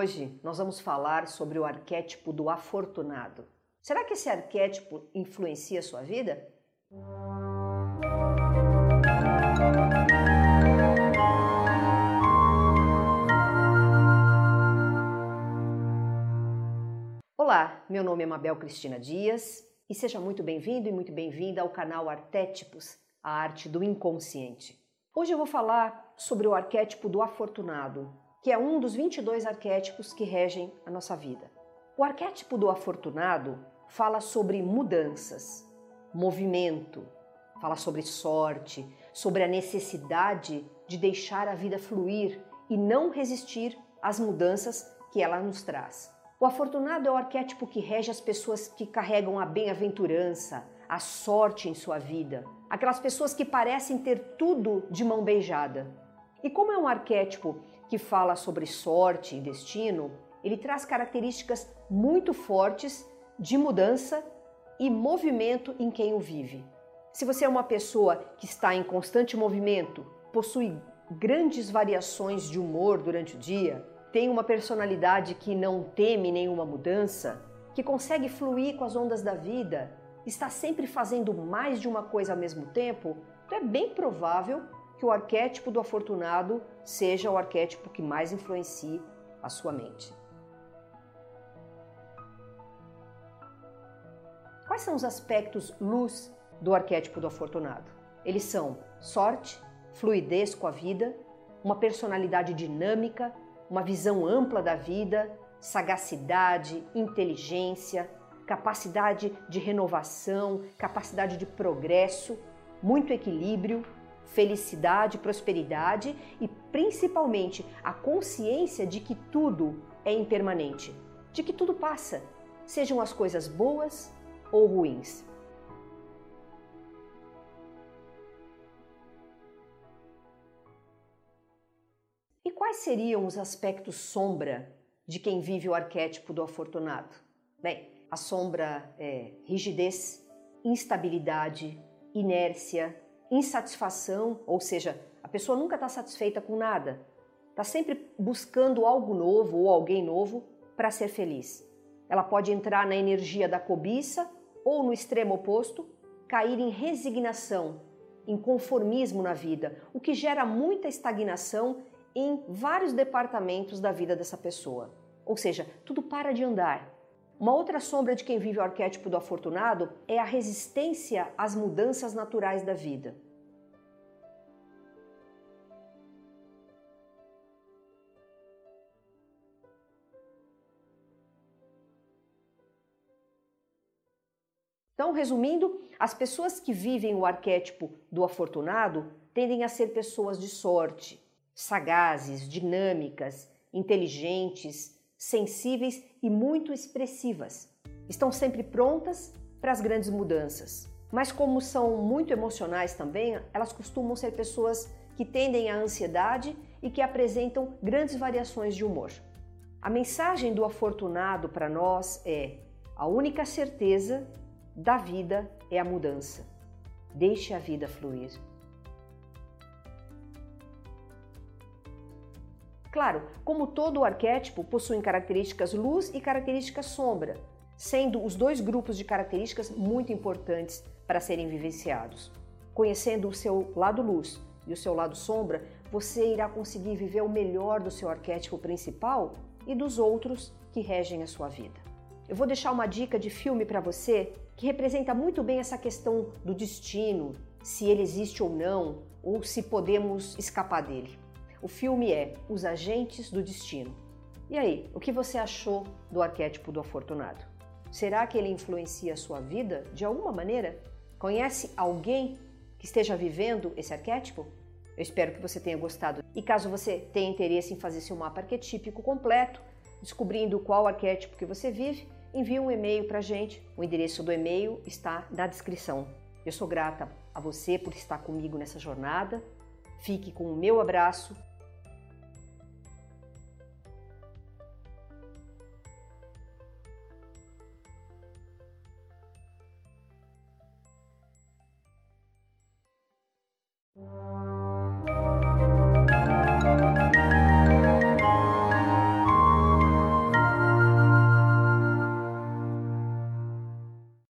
hoje nós vamos falar sobre o arquétipo do afortunado. Será que esse arquétipo influencia a sua vida? Olá, meu nome é Mabel Cristina Dias e seja muito bem-vindo e muito bem-vinda ao canal Arquétipos, a arte do inconsciente. Hoje eu vou falar sobre o arquétipo do afortunado, que é um dos 22 arquétipos que regem a nossa vida. O arquétipo do afortunado fala sobre mudanças, movimento, fala sobre sorte, sobre a necessidade de deixar a vida fluir e não resistir às mudanças que ela nos traz. O afortunado é o arquétipo que rege as pessoas que carregam a bem-aventurança, a sorte em sua vida, aquelas pessoas que parecem ter tudo de mão beijada. E como é um arquétipo que fala sobre sorte e destino, ele traz características muito fortes de mudança e movimento em quem o vive. Se você é uma pessoa que está em constante movimento, possui grandes variações de humor durante o dia, tem uma personalidade que não teme nenhuma mudança, que consegue fluir com as ondas da vida, está sempre fazendo mais de uma coisa ao mesmo tempo, então é bem provável que o arquétipo do afortunado seja o arquétipo que mais influencie a sua mente. Quais são os aspectos luz do arquétipo do afortunado? Eles são sorte, fluidez com a vida, uma personalidade dinâmica, uma visão ampla da vida, sagacidade, inteligência, capacidade de renovação, capacidade de progresso, muito equilíbrio, felicidade, prosperidade e principalmente a consciência de que tudo é impermanente, de que tudo passa, sejam as coisas boas ou ruins. E quais seriam os aspectos sombra de quem vive o arquétipo do afortunado? Bem, a sombra é rigidez, instabilidade, inércia, insatisfação, ou seja, a pessoa nunca está satisfeita com nada, está sempre buscando algo novo ou alguém novo para ser feliz. Ela pode entrar na energia da cobiça ou, no extremo oposto, cair em resignação, em conformismo na vida, o que gera muita estagnação em vários departamentos da vida dessa pessoa. Ou seja, tudo para de andar. Uma outra sombra de quem vive o arquétipo do afortunado é a resistência às mudanças naturais da vida. Então, resumindo, as pessoas que vivem o arquétipo do afortunado tendem a ser pessoas de sorte, sagazes, dinâmicas, inteligentes, sensíveis e muito expressivas. Estão sempre prontas para as grandes mudanças. Mas, como são muito emocionais também, elas costumam ser pessoas que tendem à ansiedade e que apresentam grandes variações de humor. A mensagem do afortunado para nós é: a única certeza da vida é a mudança. Deixe a vida fluir. Claro, como todo arquétipo, possuem características luz e características sombra, sendo os dois grupos de características muito importantes para serem vivenciados. Conhecendo o seu lado luz e o seu lado sombra, você irá conseguir viver o melhor do seu arquétipo principal e dos outros que regem a sua vida. Eu vou deixar uma dica de filme para você que representa muito bem essa questão do destino, se ele existe ou não, ou se podemos escapar dele. O filme é Os Agentes do Destino. E aí, o que você achou do arquétipo do afortunado? Será que ele influencia a sua vida de alguma maneira? Conhece alguém que esteja vivendo esse arquétipo? Eu espero que você tenha gostado. E caso você tenha interesse em fazer seu mapa arquetípico completo, descobrindo qual arquétipo que você vive, envie um e-mail para a gente. O endereço do e-mail está na descrição. Eu sou grata a você por estar comigo nessa jornada. Fique com o meu abraço